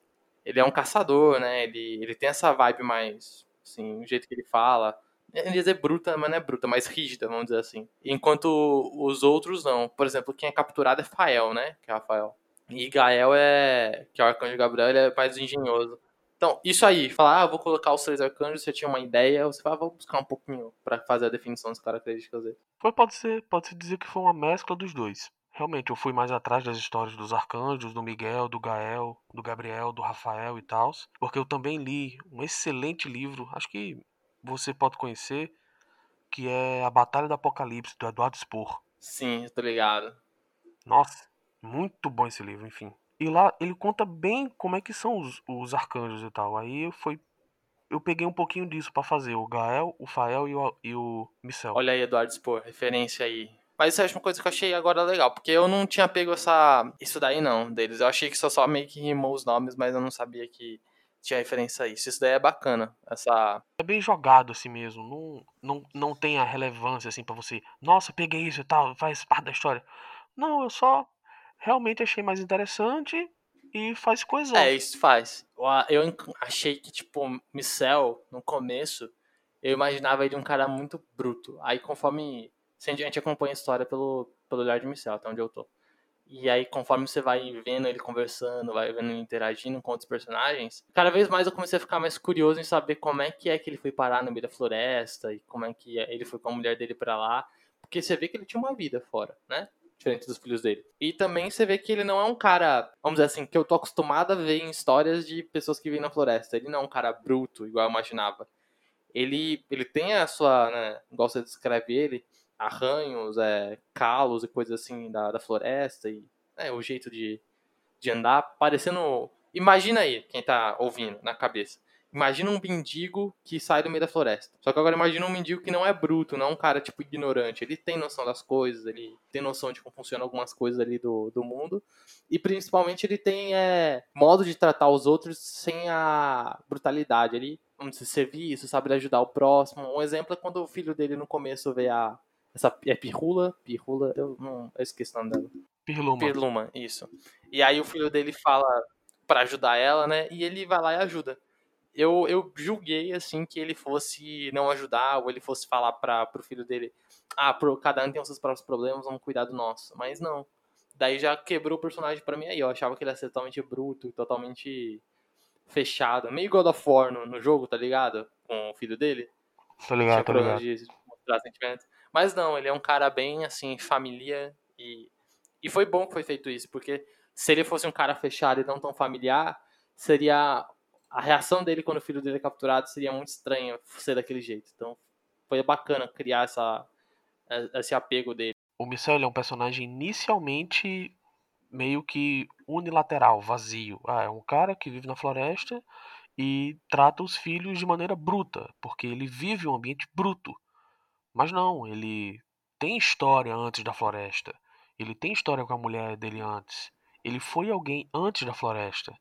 ele é um caçador, né? Ele, ele tem essa vibe mais, assim, o jeito que ele fala. Ele dizer bruta, mas não é bruta, mais rígida, vamos dizer assim. Enquanto os outros não. Por exemplo, quem é capturado é Fael, né? Que é Rafael. E Gael é. Que é o arcanjo Gabriel, ele é mais engenhoso. Então, isso aí, falar, ah, vou colocar os três arcanjos, você tinha uma ideia, você fala, ah, vou buscar um pouquinho para fazer a definição das características dele.
Foi, pode ser, pode se dizer que foi uma mescla dos dois. Realmente, eu fui mais atrás das histórias dos arcanjos, do Miguel, do Gael, do Gabriel, do Rafael e tal, porque eu também li um excelente livro, acho que você pode conhecer, que é a Batalha do Apocalipse, do Eduardo Spohr.
Sim, tô ligado.
Nossa, muito bom esse livro, enfim. E lá ele conta bem como é que são os, os arcanjos e tal. Aí eu fui. Eu peguei um pouquinho disso para fazer, o Gael, o Fael e o, e o Micel.
Olha aí, Eduardo Spohr, referência aí. Mas isso é uma coisa que eu achei agora legal, porque eu não tinha pego essa isso daí não, deles. Eu achei que só, só meio que rimou os nomes, mas eu não sabia que tinha referência a isso. Isso daí é bacana, essa...
É bem jogado assim mesmo, não, não, não tem a relevância assim para você, nossa, peguei isso e tal, faz parte da história. Não, eu só realmente achei mais interessante e faz coisa.
É, isso faz. Eu achei que, tipo, Micel, no começo, eu imaginava ele um cara muito bruto. Aí, conforme a gente acompanha a história pelo, pelo olhar de Micel, até onde eu tô. E aí, conforme você vai vendo ele conversando, vai vendo ele interagindo com outros personagens, cada vez mais eu comecei a ficar mais curioso em saber como é que é que ele foi parar no meio da floresta e como é que ele foi com a mulher dele para lá. Porque você vê que ele tinha uma vida fora, né? Diferente dos filhos dele. E também você vê que ele não é um cara, vamos dizer assim, que eu tô acostumado a ver em histórias de pessoas que vivem na floresta. Ele não é um cara bruto, igual eu imaginava. Ele, ele tem a sua, né, igual você descreve ele, arranhos, é, calos e coisas assim da, da floresta e é, o jeito de, de andar, parecendo. Imagina aí, quem tá ouvindo na cabeça. Imagina um mendigo que sai do meio da floresta. Só que agora imagina um mendigo que não é bruto, não é um cara, tipo, ignorante. Ele tem noção das coisas, ele tem noção de como funcionam algumas coisas ali do, do mundo. E principalmente ele tem é, modo de tratar os outros sem a brutalidade. Ele, vamos dizer, serviço, sabe ajudar o próximo. Um exemplo é quando o filho dele no começo vê a, essa é Pirrula? Pirrula, eu não eu esqueci o nome dela.
Pirluma.
Pirluma, isso. E aí o filho dele fala para ajudar ela, né? E ele vai lá e ajuda. Eu, eu julguei, assim, que ele fosse não ajudar, ou ele fosse falar para pro filho dele, ah, pro, cada um tem os seus próprios problemas, vamos cuidar do nosso. Mas não. Daí já quebrou o personagem para mim aí. Eu achava que ele ia ser totalmente bruto, totalmente fechado. Meio God of War no, no jogo, tá ligado? Com o filho dele.
Tô ligado, tô ligado. De
mostrar sentimentos. Mas não, ele é um cara bem, assim, família e... E foi bom que foi feito isso, porque se ele fosse um cara fechado e não tão familiar, seria... A reação dele quando o filho dele é capturado seria muito estranha ser daquele jeito. Então, foi bacana criar essa, esse apego dele.
O Michel é um personagem inicialmente meio que unilateral, vazio. Ah, é um cara que vive na floresta e trata os filhos de maneira bruta, porque ele vive um ambiente bruto. Mas não, ele tem história antes da floresta. Ele tem história com a mulher dele antes. Ele foi alguém antes da floresta.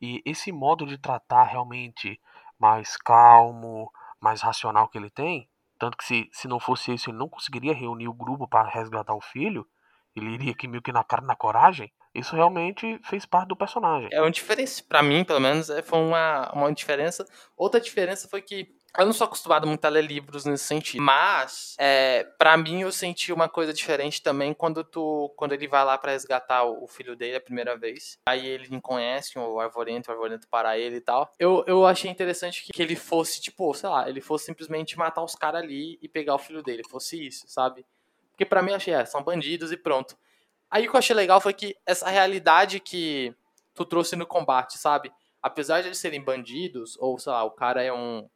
E esse modo de tratar realmente mais calmo, mais racional que ele tem, tanto que se, se não fosse isso, ele não conseguiria reunir o grupo para resgatar o filho, ele iria aqui meio que na cara na coragem. Isso realmente fez parte do personagem.
É uma diferença, para mim, pelo menos, é, foi uma, uma diferença. Outra diferença foi que eu não sou acostumado muito a ler livros nesse sentido. Mas, é, para mim, eu senti uma coisa diferente também quando tu, quando ele vai lá para resgatar o, filho dele a primeira vez. Aí ele conhece o Arvorento, o Arvorento para ele e tal. Eu, eu achei interessante que, que ele fosse, tipo, sei lá, ele fosse simplesmente matar os caras ali e pegar o filho dele. Fosse isso, sabe? Porque para mim, eu achei, é, são bandidos e pronto. Aí o que eu achei legal foi que essa realidade que tu trouxe no combate, sabe? Apesar de eles serem bandidos, ou sei lá, o cara é um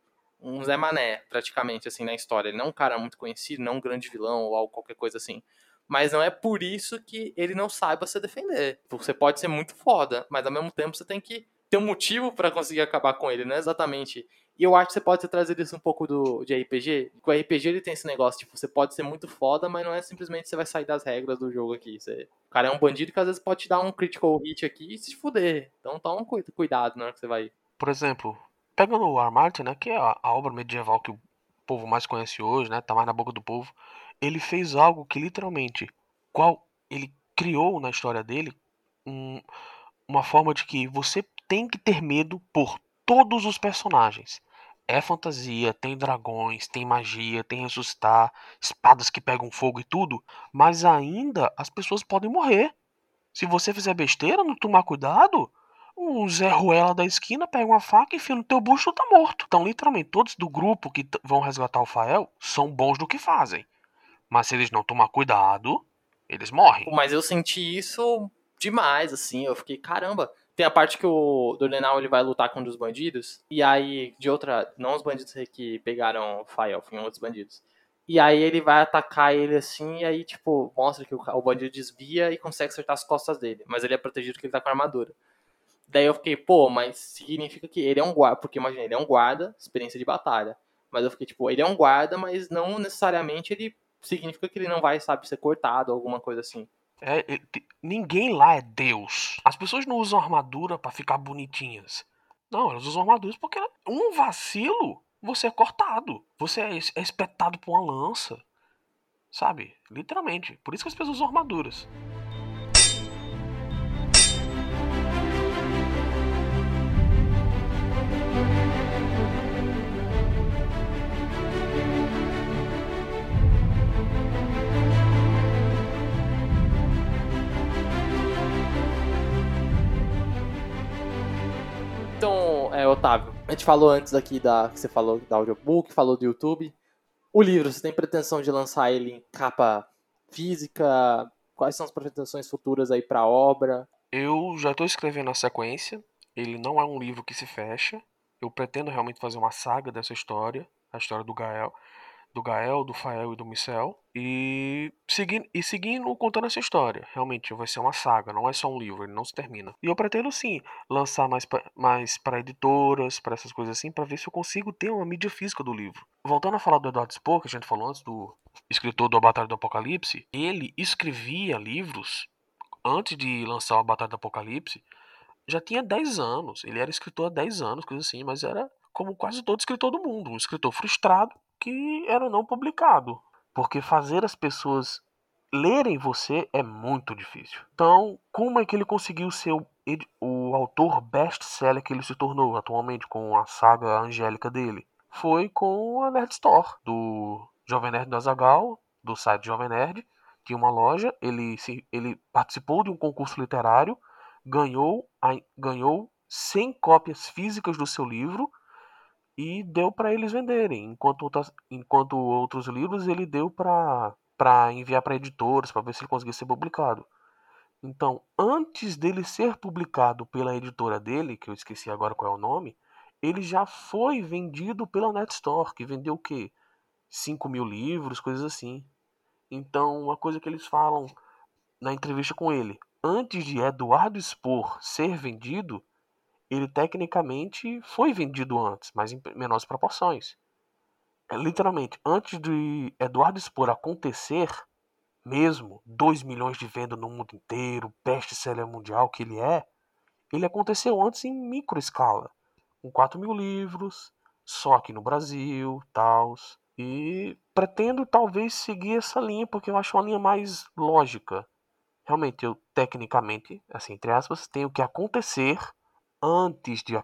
um Zé Mané, praticamente, assim, na história. Ele não é um cara muito conhecido, não é um grande vilão ou algo, qualquer coisa assim. Mas não é por isso que ele não saiba se defender. Você pode ser muito foda, mas ao mesmo tempo você tem que ter um motivo para conseguir acabar com ele, não é exatamente. E eu acho que você pode ter trazido isso um pouco do, de RPG. O RPG ele tem esse negócio, tipo, você pode ser muito foda, mas não é simplesmente você vai sair das regras do jogo aqui. Você, o cara é um bandido que às vezes pode te dar um critical hit aqui e se fuder. Então toma cuidado na hora que você vai.
Por exemplo, Pegando o Armarte, né, que é a, a, obra medieval que o povo mais conhece hoje, né, tá mais na boca do povo, ele fez algo que literalmente, qual ele criou na história dele, um, uma forma de que você tem que ter medo por todos os personagens. É fantasia, tem dragões, tem magia, tem ressuscitar, espadas que pegam fogo e tudo, mas ainda as pessoas podem morrer. Se você fizer besteira, não tomar cuidado, o Zé Ruela da esquina pega uma faca, enfia no teu bucho e tá morto. Então, literalmente, todos do grupo que vão resgatar o Fael são bons do que fazem. Mas se eles não tomar cuidado, eles morrem.
Mas eu senti isso demais, assim. Eu fiquei, caramba, Tem a parte que o Dornenal ele vai lutar contra os bandidos. E aí, de outra. Não os bandidos que pegaram o Fael, foram outros bandidos. E aí ele vai atacar ele assim, e aí, tipo, mostra que o, o bandido desvia e consegue acertar as costas dele. Mas ele é protegido porque ele tá com armadura. Daí eu fiquei, pô, mas significa que ele é um guarda. Porque imagina, ele é um guarda, experiência de batalha. Mas eu fiquei, tipo, ele é um guarda, mas não necessariamente ele significa que ele não vai, sabe, ser cortado ou alguma coisa assim.
É, ninguém lá é Deus. As pessoas não usam armadura para ficar bonitinhas. Não, elas usam armaduras porque um vacilo, você é cortado. Você é, é espetado por uma lança. Sabe? Literalmente. Por isso que as pessoas usam armaduras.
É, Otávio, a gente falou antes aqui da que você falou da audiobook, falou do YouTube. O livro, você tem pretensão de lançar ele em capa física? Quais são as pretensões futuras aí para a obra?
Eu já estou escrevendo a sequência. Ele não é um livro que se fecha. Eu pretendo realmente fazer uma saga dessa história, a história do Gael do Gael, do Fael e do Micel. E seguindo, e seguindo contando essa história. Realmente vai ser uma saga, não é só um livro, ele não se termina. E eu pretendo sim lançar mais pra, mais para editoras, para essas coisas assim, para ver se eu consigo ter uma mídia física do livro. Voltando a falar do Eduardo Spohr, que a gente falou antes, do escritor do A Batalha do Apocalipse, ele escrevia livros antes de lançar A Batalha do Apocalipse. Já tinha 10 anos, ele era escritor há 10 anos, coisa assim, mas era como quase todo escritor do mundo, um escritor frustrado que era não publicado. Porque fazer as pessoas lerem você é muito difícil. Então, como é que ele conseguiu ser o, o autor best-seller que ele se tornou atualmente com a saga angélica dele? Foi com a Nerd Store, do Jovem Nerd do Azagal, do site Jovem Nerd. Tinha uma loja, ele, se, ele participou de um concurso literário, ganhou, ganhou 100 cópias físicas do seu livro e deu para eles venderem, enquanto, outras, enquanto outros livros ele deu para enviar para editores, para ver se ele conseguia ser publicado. Então, antes dele ser publicado pela editora dele, que eu esqueci agora qual é o nome, ele já foi vendido pela Netstor, que vendeu o quê? 5 mil livros, coisas assim. Então, uma coisa que eles falam na entrevista com ele, antes de Eduardo Spor ser vendido, ele tecnicamente foi vendido antes, mas em menores proporções. É, literalmente, antes de Eduardo Spor acontecer, mesmo 2 milhões de vendas no mundo inteiro, best-seller mundial que ele é, ele aconteceu antes em micro escala, com 4 mil livros, só aqui no Brasil, tal. E pretendo talvez seguir essa linha porque eu acho uma linha mais lógica. Realmente, eu tecnicamente, assim, entre aspas, tenho que acontecer antes de,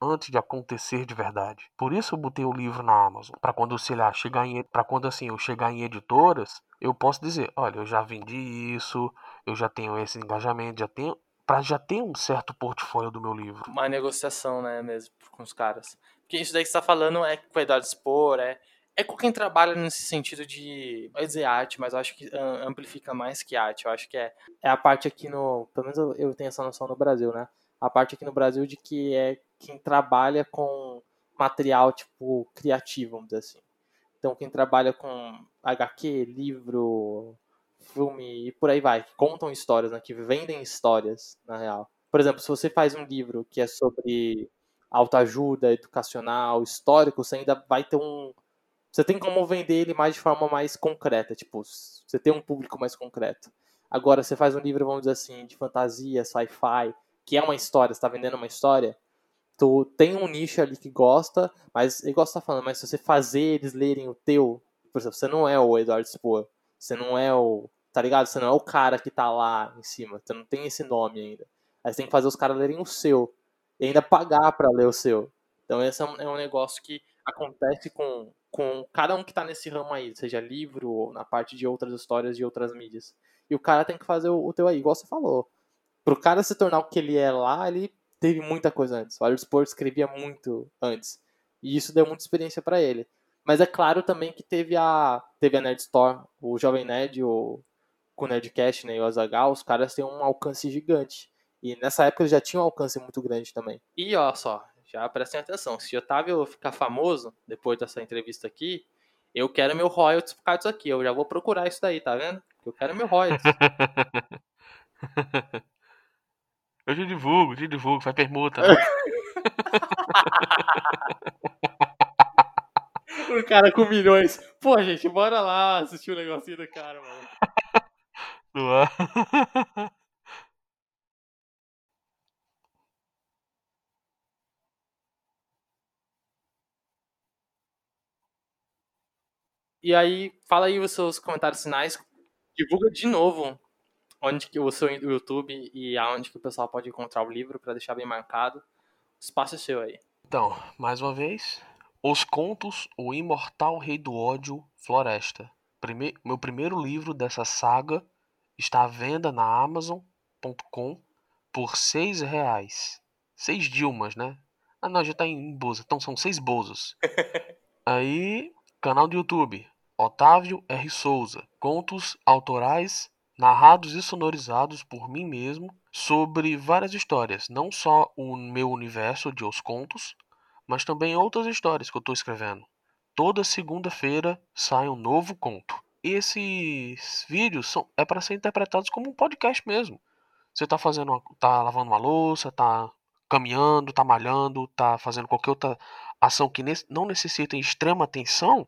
antes de acontecer de verdade. Por isso eu botei o livro na Amazon, para quando sei lá, chegar em para quando assim eu chegar em editoras, eu posso dizer, olha, eu já vendi isso, eu já tenho esse engajamento, já tenho para já ter um certo portfólio do meu livro.
Uma negociação, né, mesmo com os caras. Porque isso daí que você tá falando é com a Eduardo Spor, é é com quem trabalha nesse sentido de, vai dizer arte, mas eu acho que amplifica mais que arte. Eu acho que é, é a parte aqui no, pelo menos eu, eu tenho essa noção no Brasil, né? A parte aqui no Brasil de que é quem trabalha com material tipo criativo, vamos dizer assim. Então quem trabalha com HQ, livro, filme e por aí vai, que contam histórias, né, que vendem histórias, na real. Por exemplo, se você faz um livro que é sobre autoajuda, educacional, histórico, você ainda vai ter um você tem como vender ele mais de forma mais concreta, tipo, você tem um público mais concreto. Agora, você faz um livro, vamos dizer assim, de fantasia, sci-fi, que é uma história, você tá vendendo uma história, tu tem um nicho ali que gosta, mas igual você tá falando, mas se você fazer eles lerem o teu, por exemplo, você não é o Eduardo Spohr, você não é o, tá ligado? Você não é o cara que tá lá em cima, você não tem esse nome ainda. Aí você tem que fazer os caras lerem o seu, e ainda pagar para ler o seu. Então esse é um, é um negócio que acontece com, com cada um que tá nesse ramo aí, seja livro ou na parte de outras histórias de outras mídias. E o cara tem que fazer o, o teu aí, igual você falou pro cara se tornar o que ele é lá, ele teve muita coisa antes. O Alex Sport escrevia muito antes. E isso deu muita experiência para ele. Mas é claro também que teve a, teve a Nerd Store, o Jovem Nerd, o, com o Nerdcast né, e o Azagal, os caras têm um alcance gigante. E nessa época ele já tinha um alcance muito grande também. E olha só, já prestem atenção, se Otávio ficar famoso depois dessa entrevista aqui, eu quero meu royalties por causa disso aqui. Eu já vou procurar isso daí, tá vendo? Eu quero meu royalties.
eu te divulgo, te divulgo, faz permuta. Né?
o cara com milhões. Pô, gente, bora lá assistir o um negocinho do cara, mano. E aí, fala aí os seus comentários finais. Divulga de novo onde que o seu YouTube e aonde que o pessoal pode encontrar o livro para deixar bem marcado. O espaço é seu aí.
Então, mais uma vez, Os Contos, O Imortal Rei do Ódio, Floresta. Prime meu primeiro livro dessa saga está à venda na Amazon.com por seis reais. Seis Dilmas, né? Ah não, já tá em bolsa. Então são seis bolsos. Aí, canal do YouTube. Otávio R. Souza. Contos autorais narrados e sonorizados por mim mesmo sobre várias histórias, não só o meu universo de Os Contos, mas também outras histórias que eu estou escrevendo. Toda segunda-feira sai um novo conto. Esses vídeos são é para ser interpretados como um podcast mesmo. Você está fazendo, uma, tá lavando uma louça, está caminhando, está malhando, está fazendo qualquer outra ação que não necessita extrema atenção,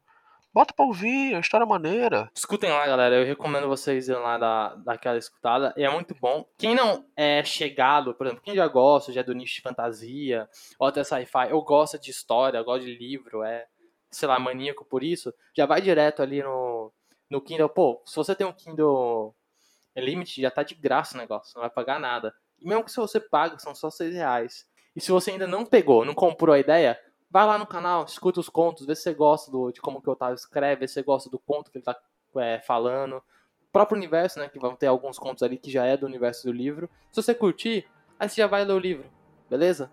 Bota pra ouvir, é uma história maneira.
Escutem lá, galera. Eu recomendo vocês irem lá dar, daquela escutada. E é muito bom. Quem não é chegado, por exemplo, quem já gosta, já é do nicho de fantasia, ou até sci-fi, ou gosta de história, gosta de livro, é, sei lá, maníaco por isso, já vai direto ali no, no Kindle. Pô, se você tem um Kindle Limit, já tá de graça o negócio, não vai pagar nada. E mesmo que se você paga, são só 6 reais. E se você ainda não pegou, não comprou a ideia, Vai lá no canal, escuta os contos, vê se você gosta do, de como que o Otávio escreve, vê se você gosta do conto que ele está é, falando. O próprio universo, né? Que vão ter alguns contos ali que já é do universo do livro. Se você curtir, aí você já vai ler o livro, beleza?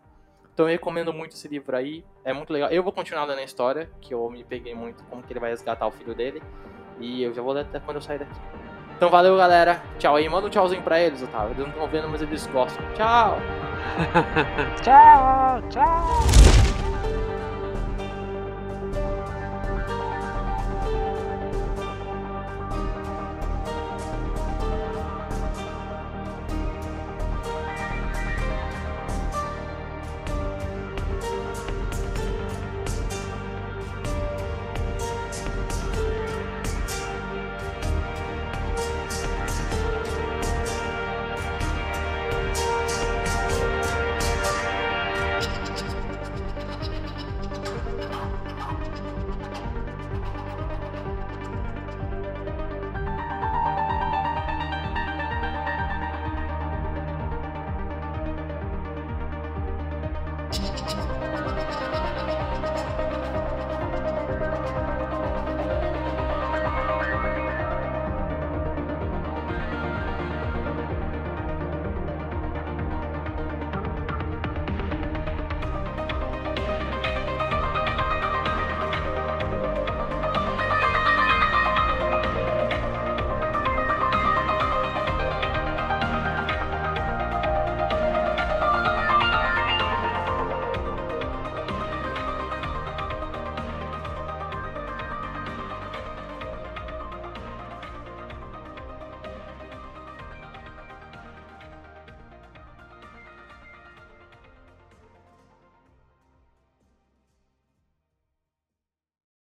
Então eu recomendo muito esse livro aí, é muito legal. Eu vou continuar lendo a história, que eu me peguei muito como que ele vai resgatar o filho dele. E eu já vou ler até quando eu sair daqui. Então valeu, galera. Tchau aí. Manda um tchauzinho pra eles, Otávio. Eles não estão vendo, mas eles gostam. Tchau.
tchau, tchau.